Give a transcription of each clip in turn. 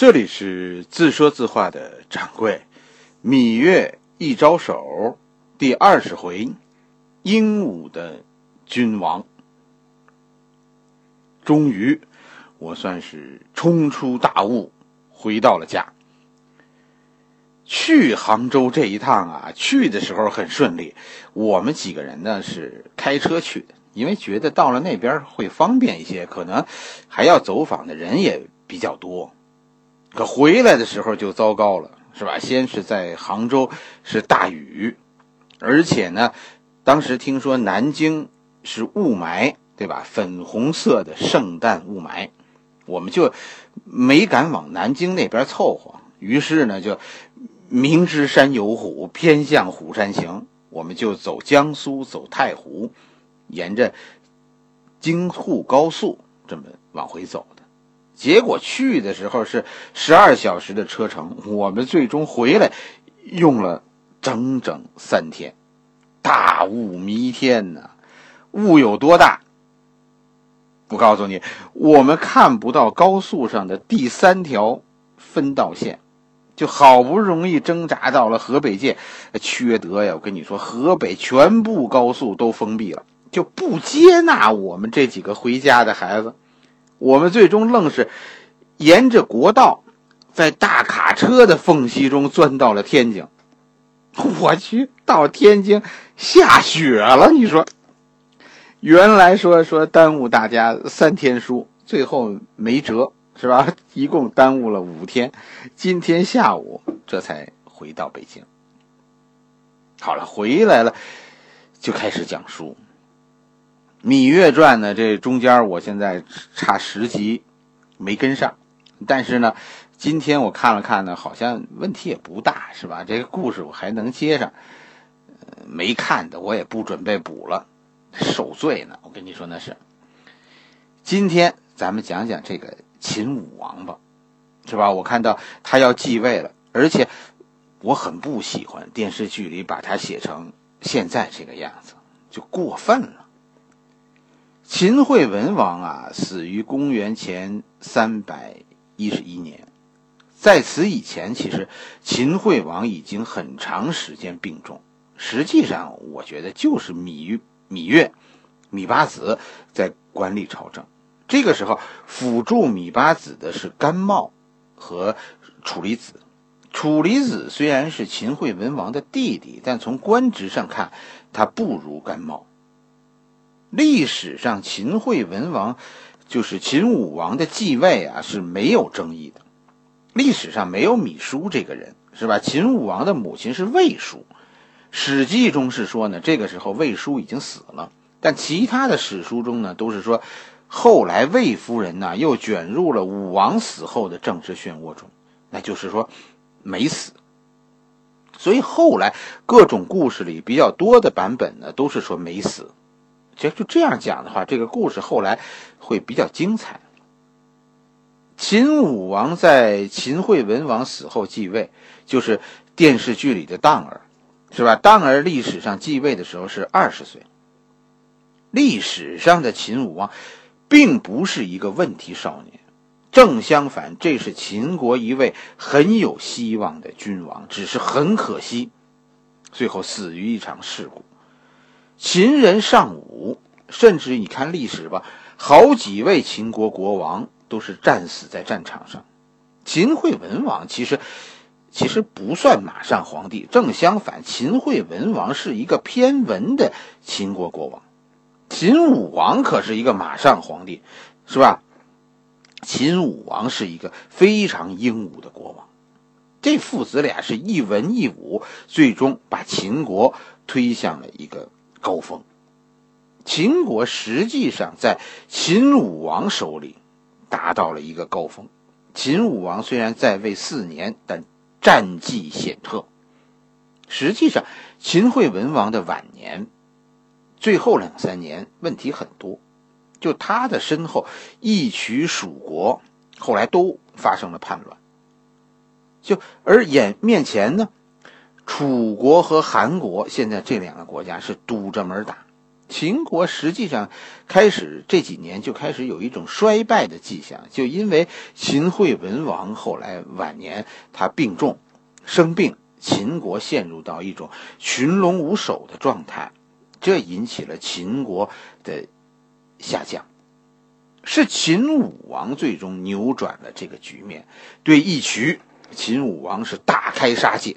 这里是自说自话的掌柜，芈月一招手，第二十回，鹦鹉的君王。终于，我算是冲出大雾，回到了家。去杭州这一趟啊，去的时候很顺利。我们几个人呢是开车去的，因为觉得到了那边会方便一些，可能还要走访的人也比较多。可回来的时候就糟糕了，是吧？先是在杭州是大雨，而且呢，当时听说南京是雾霾，对吧？粉红色的圣诞雾霾，我们就没敢往南京那边凑合。于是呢，就明知山有虎，偏向虎山行。我们就走江苏，走太湖，沿着京沪高速这么往回走的。结果去的时候是十二小时的车程，我们最终回来用了整整三天。大雾弥天呐，雾有多大？我告诉你，我们看不到高速上的第三条分道线，就好不容易挣扎到了河北界，缺德呀！我跟你说，河北全部高速都封闭了，就不接纳我们这几个回家的孩子。我们最终愣是沿着国道，在大卡车的缝隙中钻到了天津。我去，到天津下雪了！你说，原来说说耽误大家三天书，最后没辙，是吧？一共耽误了五天。今天下午这才回到北京。好了，回来了，就开始讲书。《芈月传》呢，这中间我现在差十集没跟上，但是呢，今天我看了看呢，好像问题也不大，是吧？这个故事我还能接上。没看的我也不准备补了，受罪呢。我跟你说那是。今天咱们讲讲这个秦武王吧，是吧？我看到他要继位了，而且我很不喜欢电视剧里把他写成现在这个样子，就过分了。秦惠文王啊，死于公元前三百一十一年。在此以前，其实秦惠王已经很长时间病重。实际上，我觉得就是芈芈月、芈八子在管理朝政。这个时候，辅助芈八子的是甘茂和楚离子。楚离子虽然是秦惠文王的弟弟，但从官职上看，他不如甘茂。历史上，秦惠文王就是秦武王的继位啊，是没有争议的。历史上没有芈姝这个人，是吧？秦武王的母亲是魏姝，《史记》中是说呢，这个时候魏姝已经死了。但其他的史书中呢，都是说后来魏夫人呢又卷入了武王死后的政治漩涡中，那就是说没死。所以后来各种故事里比较多的版本呢，都是说没死。其实就这样讲的话，这个故事后来会比较精彩。秦武王在秦惠文王死后继位，就是电视剧里的当儿，是吧？当儿历史上继位的时候是二十岁。历史上的秦武王，并不是一个问题少年，正相反，这是秦国一位很有希望的君王，只是很可惜，最后死于一场事故。秦人尚武，甚至你看历史吧，好几位秦国国王都是战死在战场上。秦惠文王其实其实不算马上皇帝，正相反，秦惠文王是一个偏文的秦国国王。秦武王可是一个马上皇帝，是吧？秦武王是一个非常英武的国王。这父子俩是一文一武，最终把秦国推向了一个。高峰，秦国实际上在秦武王手里达到了一个高峰。秦武王虽然在位四年，但战绩显赫。实际上，秦惠文王的晚年，最后两三年问题很多。就他的身后一曲蜀国，后来都发生了叛乱。就而眼面前呢？楚国和韩国现在这两个国家是堵着门打，秦国实际上开始这几年就开始有一种衰败的迹象，就因为秦惠文王后来晚年他病重生病，秦国陷入到一种群龙无首的状态，这引起了秦国的下降。是秦武王最终扭转了这个局面，对义渠，秦武王是大开杀戒，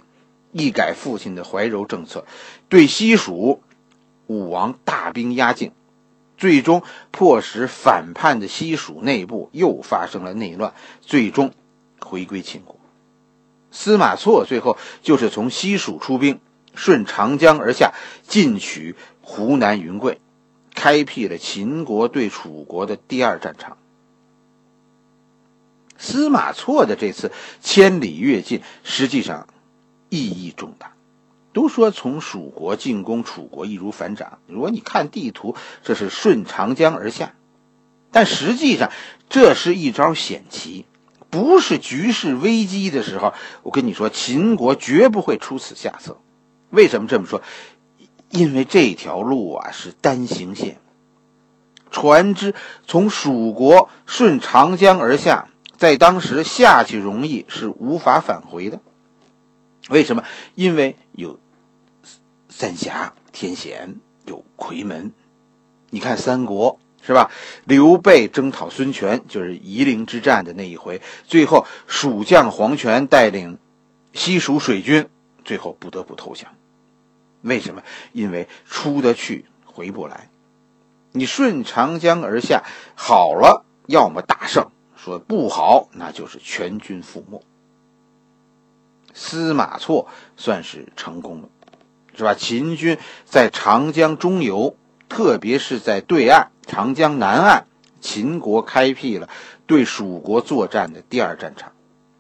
一改父亲的怀柔政策，对西蜀。武王大兵压境，最终迫使反叛的西蜀内部又发生了内乱，最终回归秦国。司马错最后就是从西蜀出兵，顺长江而下，进取湖南云贵，开辟了秦国对楚国的第二战场。司马错的这次千里跃进，实际上意义重大。都说从蜀国进攻楚国易如反掌。如果你看地图，这是顺长江而下，但实际上这是一招险棋，不是局势危机的时候。我跟你说，秦国绝不会出此下策。为什么这么说？因为这条路啊是单行线，船只从蜀国顺长江而下，在当时下去容易是无法返回的。为什么？因为有。三峡天险有夔门，你看三国是吧？刘备征讨孙权，就是夷陵之战的那一回，最后蜀将黄权带领西蜀水军，最后不得不投降。为什么？因为出得去回不来。你顺长江而下，好了，要么大胜；说不好，那就是全军覆没。司马错算是成功了。是吧？秦军在长江中游，特别是在对岸长江南岸，秦国开辟了对蜀国作战的第二战场，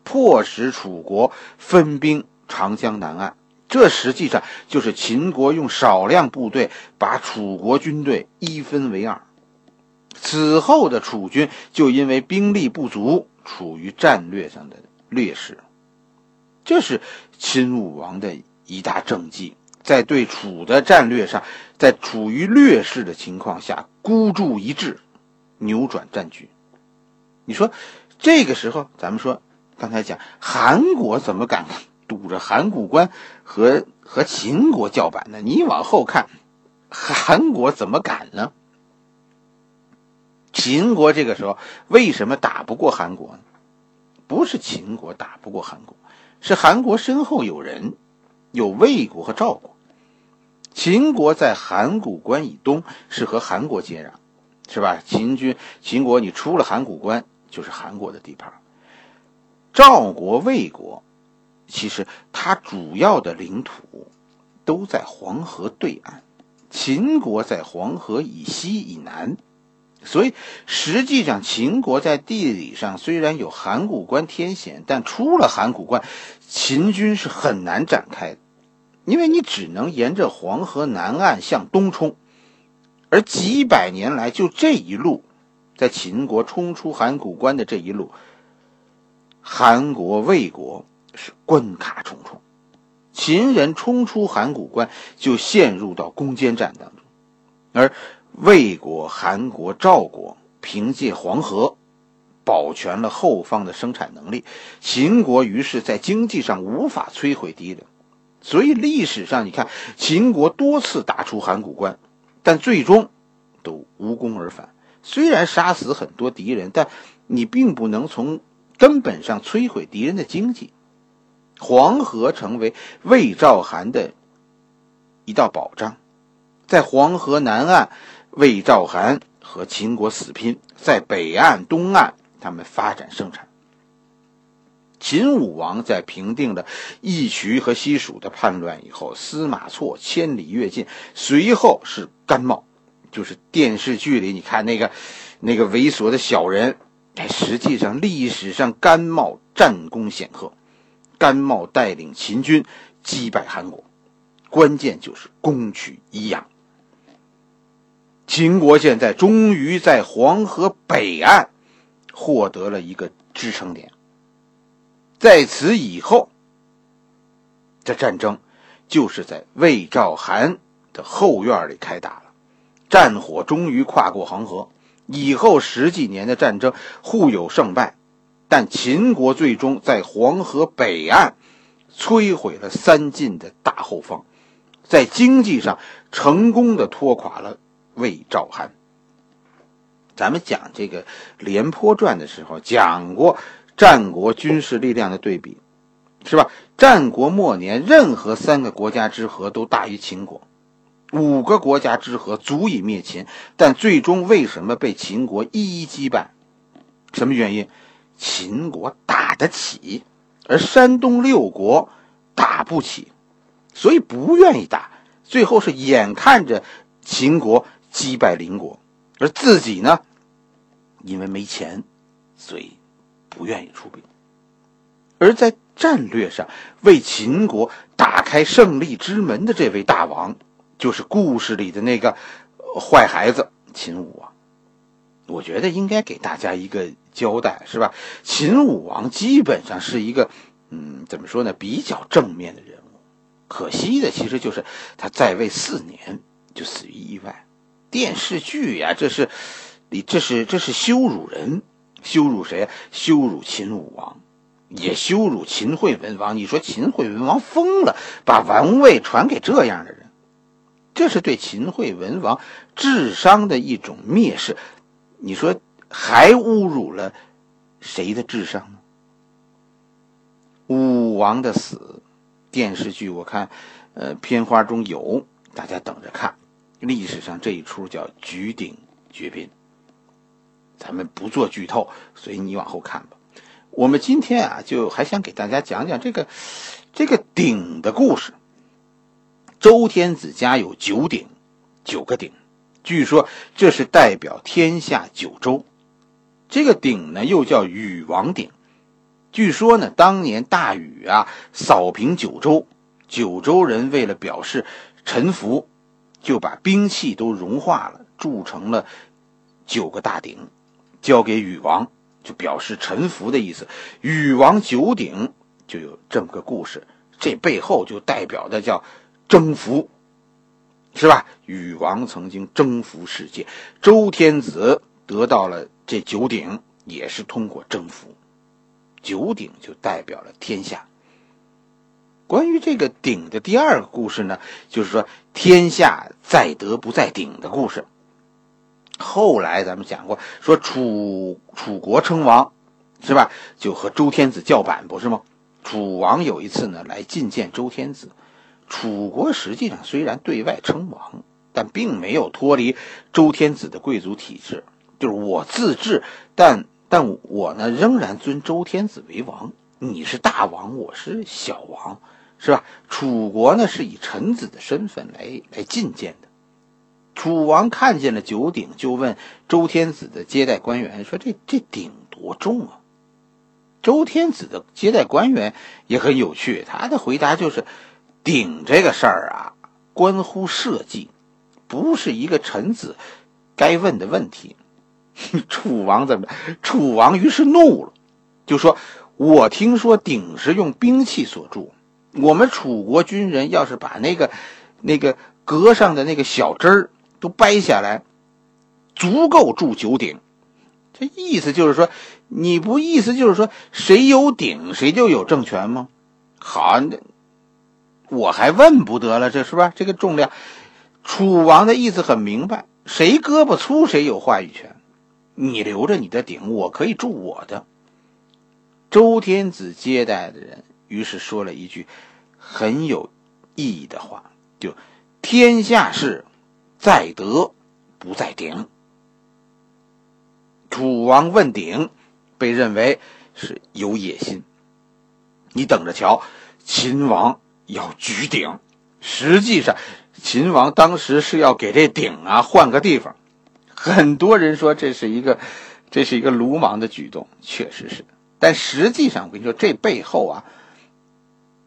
迫使楚国分兵长江南岸。这实际上就是秦国用少量部队把楚国军队一分为二。此后的楚军就因为兵力不足，处于战略上的劣势。这是秦武王的一大政绩。在对楚的战略上，在处于劣势的情况下孤注一掷，扭转战局。你说，这个时候咱们说，刚才讲韩国怎么敢堵着函谷关和和秦国叫板呢？你往后看，韩国怎么敢呢？秦国这个时候为什么打不过韩国呢？不是秦国打不过韩国，是韩国身后有人，有魏国和赵国。秦国在函谷关以东是和韩国接壤，是吧？秦军、秦国，你出了函谷关就是韩国的地盘。赵国、魏国，其实它主要的领土都在黄河对岸，秦国在黄河以西以南，所以实际上秦国在地理上虽然有函谷关天险，但出了函谷关，秦军是很难展开的。因为你只能沿着黄河南岸向东冲，而几百年来就这一路，在秦国冲出函谷关的这一路，韩国、魏国是关卡重重，秦人冲出函谷关就陷入到攻坚战当中，而魏国、韩国、赵国凭借黄河保全了后方的生产能力，秦国于是在经济上无法摧毁敌人。所以历史上，你看秦国多次打出函谷关，但最终都无功而返。虽然杀死很多敌人，但你并不能从根本上摧毁敌人的经济。黄河成为魏赵韩的一道保障，在黄河南岸，魏赵韩和秦国死拼；在北岸、东岸，他们发展生产。秦武王在平定了义渠和西蜀的叛乱以后，司马错千里跃进，随后是甘茂，就是电视剧里你看那个那个猥琐的小人，实际上历史上甘茂战功显赫，甘茂带领秦军击败韩国，关键就是攻取宜阳，秦国现在终于在黄河北岸获得了一个支撑点。在此以后，这战争就是在魏赵韩的后院里开打了。战火终于跨过黄河。以后十几年的战争互有胜败，但秦国最终在黄河北岸摧毁了三晋的大后方，在经济上成功的拖垮了魏赵韩。咱们讲这个《廉颇传》的时候讲过战国军事力量的对比，是吧？战国末年，任何三个国家之和都大于秦国。五个国家之和足以灭秦，但最终为什么被秦国一一击败？什么原因？秦国打得起，而山东六国打不起，所以不愿意打。最后是眼看着秦国击败邻国，而自己呢，因为没钱，所以不愿意出兵。而在战略上为秦国打开胜利之门的这位大王。就是故事里的那个坏孩子秦武王，我觉得应该给大家一个交代，是吧？秦武王基本上是一个，嗯，怎么说呢？比较正面的人物。可惜的其实就是他在位四年就死于意外。电视剧呀，这是，你这是这是羞辱人，羞辱谁？羞辱秦武王，也羞辱秦惠文王。你说秦惠文王疯了，把王位传给这样的人？这是对秦惠文王智商的一种蔑视，你说还侮辱了谁的智商呢？武王的死，电视剧我看，呃，片花中有，大家等着看。历史上这一出叫举鼎绝兵，咱们不做剧透，所以你往后看吧。我们今天啊，就还想给大家讲讲这个这个鼎的故事。周天子家有九鼎，九个鼎，据说这是代表天下九州。这个鼎呢，又叫禹王鼎。据说呢，当年大禹啊扫平九州，九州人为了表示臣服，就把兵器都融化了，铸成了九个大鼎，交给禹王，就表示臣服的意思。禹王九鼎就有这么个故事，这背后就代表的叫。征服，是吧？禹王曾经征服世界，周天子得到了这九鼎，也是通过征服。九鼎就代表了天下。关于这个鼎的第二个故事呢，就是说天下在德不在鼎的故事。后来咱们讲过，说楚楚国称王，是吧？就和周天子叫板，不是吗？楚王有一次呢，来觐见周天子。楚国实际上虽然对外称王，但并没有脱离周天子的贵族体制，就是我自治，但但我呢仍然尊周天子为王。你是大王，我是小王，是吧？楚国呢是以臣子的身份来来觐见的。楚王看见了九鼎，就问周天子的接待官员说：“这这鼎多重啊？”周天子的接待官员也很有趣，他的回答就是。鼎这个事儿啊，关乎社稷，不是一个臣子该问的问题。楚王怎么？楚王于是怒了，就说：“我听说鼎是用兵器所铸，我们楚国军人要是把那个那个格上的那个小枝儿都掰下来，足够铸九鼎。这意思就是说，你不意思就是说，谁有鼎谁就有政权吗？好，那。”我还问不得了，这是吧？这个重量，楚王的意思很明白，谁胳膊粗谁有话语权。你留着你的鼎，我可以铸我的。周天子接待的人，于是说了一句很有意义的话，就“天下事在德，不在鼎”。楚王问鼎，被认为是有野心。你等着瞧，秦王。要举鼎，实际上，秦王当时是要给这鼎啊换个地方。很多人说这是一个，这是一个鲁莽的举动，确实是。但实际上，我跟你说，这背后啊，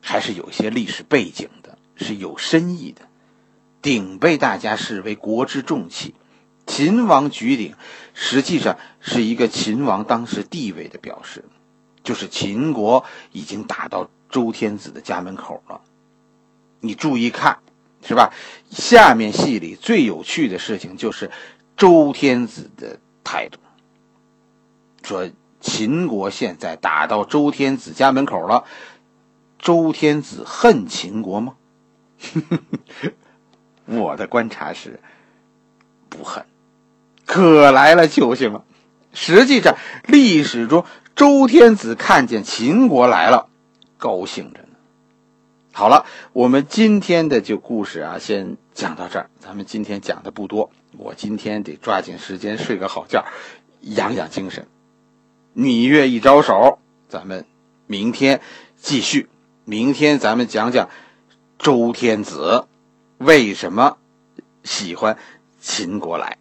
还是有些历史背景的，是有深意的。鼎被大家视为国之重器，秦王举鼎，实际上是一个秦王当时地位的表示，就是秦国已经打到。周天子的家门口了，你注意看，是吧？下面戏里最有趣的事情就是周天子的态度，说秦国现在打到周天子家门口了，周天子恨秦国吗？我的观察是不恨，可来了救星了。实际上，历史中周天子看见秦国来了，高兴着呢。好了，我们今天的就故事啊，先讲到这儿。咱们今天讲的不多，我今天得抓紧时间睡个好觉，养养精神。芈月一招手，咱们明天继续。明天咱们讲讲周天子为什么喜欢秦国来。